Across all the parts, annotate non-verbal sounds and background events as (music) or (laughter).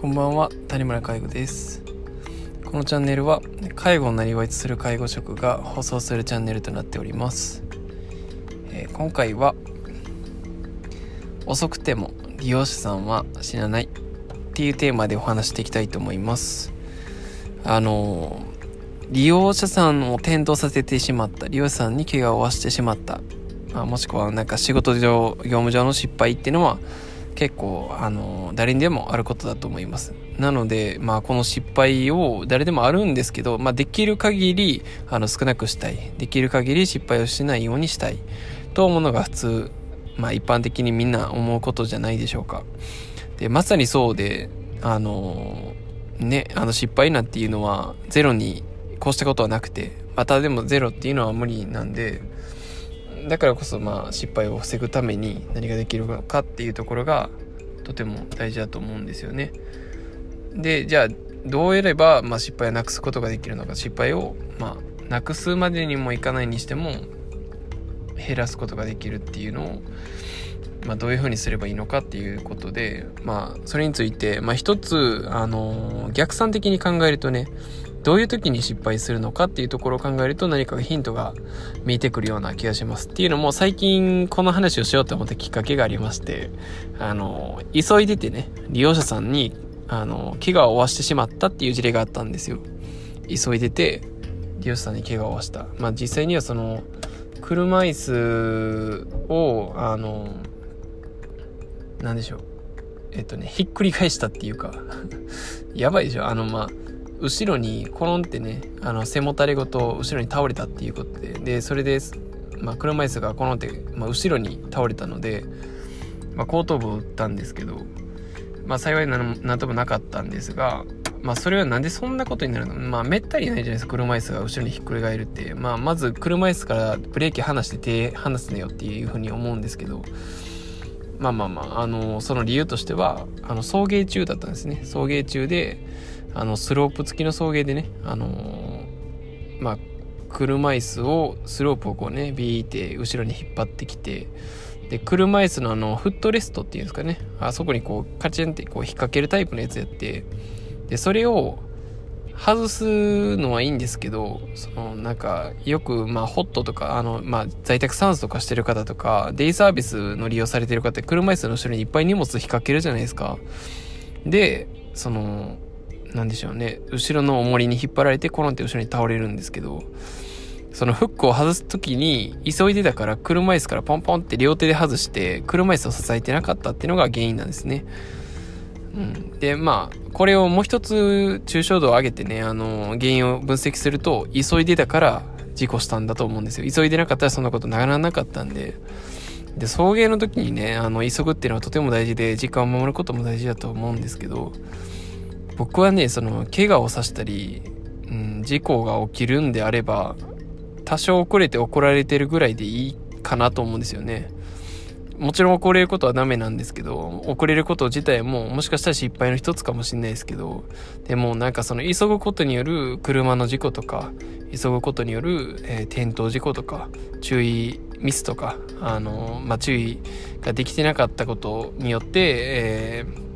こんばんは谷村介護です。このチャンネルは介護をなりわいとする介護職が放送するチャンネルとなっております、えー、今回は遅くても利用者さんは死なないっていうテーマでお話していきたいと思います。あの利用者さんを転倒させてしまった利用者さんに怪我を負わしてしまった、まあ、もしくはなんか仕事上業務上の失敗っていうのは結構あの誰にでもあることだと思います。なのでまあこの失敗を誰でもあるんですけど、まあ、できる限りあの少なくしたい。できる限り失敗をしないようにしたい。と思うのが普通。まあ一般的にみんな思うことじゃないでしょうか。でまさにそうであのねあの失敗なんていうのはゼロにこうしたことはなくてまたでもゼロっていうのは無理なんでだからこそまあ失敗を防ぐために何ができるのかっていうところがとても大事だと思うんですよね。でじゃあどうやれば、まあ、失敗をなくすことができるのか失敗を、まあ、なくすまでにもいかないにしても減らすことができるっていうのを、まあ、どういうふうにすればいいのかっていうことで、まあ、それについて、まあ、一つ、あの逆算的に考えるとねどういう時に失敗するのかっていうところを考えると何かヒントが見えてくるような気がします。っていうのも最近この話をしようと思ったきっかけがありまして、あの、急いでてね、利用者さんに、あの、怪我を負わしてしまったっていう事例があったんですよ。急いでて、利用者さんに怪我を負わした。まあ実際にはその、車椅子を、あの、なんでしょう。えっとね、ひっくり返したっていうか (laughs) やばいでしょあの、まあ、後ろにコロンってねあの背もたれごと後ろに倒れたっていうことででそれで、まあ、車椅子がコロンって、まあ、後ろに倒れたので、まあ、後頭部を打ったんですけど、まあ、幸い何ともなかったんですが、まあ、それはなんでそんなことになるの？まあめったにないじゃないですか車椅子が後ろにひっくり返るって、まあ、まず車椅子からブレーキ離して手離すねよっていうふうに思うんですけど。まあまあまあ、あのその理由としてはあの送迎中だったんですね。送迎中であのスロープ付きの送迎でね、あのー、まあ、車椅子をスロープをこうねビーって後ろに引っ張ってきてで車椅子のあのフットレストっていうんですかね。あそこにこうカチンってこう引っ掛けるタイプのやつやってでそれを外すのはいいんですけどそのなんかよくまあホットとかあのまあ在宅酸素とかしてる方とかデイサービスの利用されてる方って車椅子の後ろにいっぱい荷物引っ掛けるじゃないですか。でそのなんでしょうね。後ろの重りに引っ張られてコロンって後ろに倒れるんですけどそのフックを外す時に急いでたから車椅子からポンポンって両手で外して車椅子を支えてなかったっていうのが原因なんですね。うん、でまあこれをもう一つ抽象度を上げてねあの原因を分析すると急いでたから事故したんだと思うんですよ。急いでなかったらそんなことならなかったんで。で送迎の時にねあの急ぐっていうのはとても大事で時間を守ることも大事だと思うんですけど僕はねその怪我をさせたり、うん、事故が起きるんであれば多少遅れて怒られてるぐらいでいいかなと思うんですよね。もちろん遅れることはダメなんですけど遅れること自体ももしかしたら失敗の一つかもしれないですけどでもなんかその急ぐことによる車の事故とか急ぐことによる、えー、転倒事故とか注意ミスとかあの、まあ、注意ができてなかったことによって、えー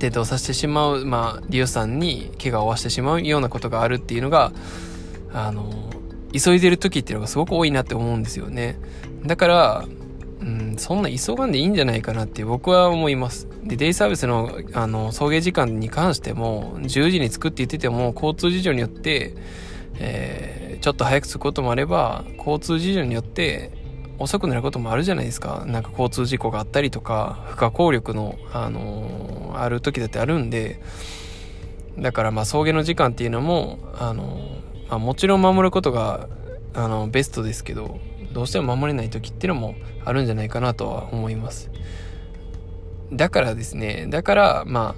転倒させてしまう、まあ、利用者さんに怪我を負わしてしまうようなことがあるっていうのが、あの、急いでる時っていうのがすごく多いなって思うんですよね。だから、うん、そんな急がんでいいんじゃないかなって僕は思います。で、デイサービスの、あの、送迎時間に関しても、10時に着くって言ってても、交通事情によって、えー、ちょっと早く着くこともあれば、交通事情によって、遅くなることもあるじゃないですか。なんか交通事故があったりとか、不可抗力の、あのー、ある時だってあるんで、だからまあ送迎の時間っていうのも、あのー、まあ、もちろん守ることが、あのベストですけど、どうしても守れない時っていうのもあるんじゃないかなとは思います。だからですね、だから、ま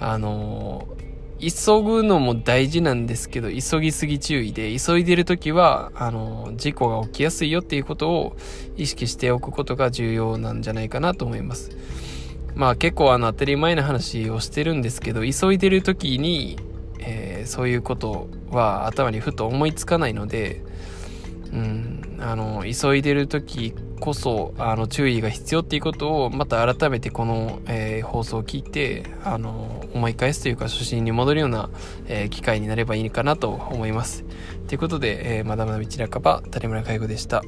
あ、あのー急ぐのも大事なんですけど、急ぎすぎ注意で、急いでる時は、あの、事故が起きやすいよっていうことを意識しておくことが重要なんじゃないかなと思います。まあ結構あの当たり前な話をしてるんですけど、急いでる時に、えー、そういうことは頭にふと思いつかないので、うん、あの、急いでる時こそあの注意が必要っていうことをまた改めてこの、えー、放送を聞いてあの思い返すというか初心に戻るような、えー、機会になればいいかなと思います。ということで、えー、まだまだ道半ば谷村介護でした。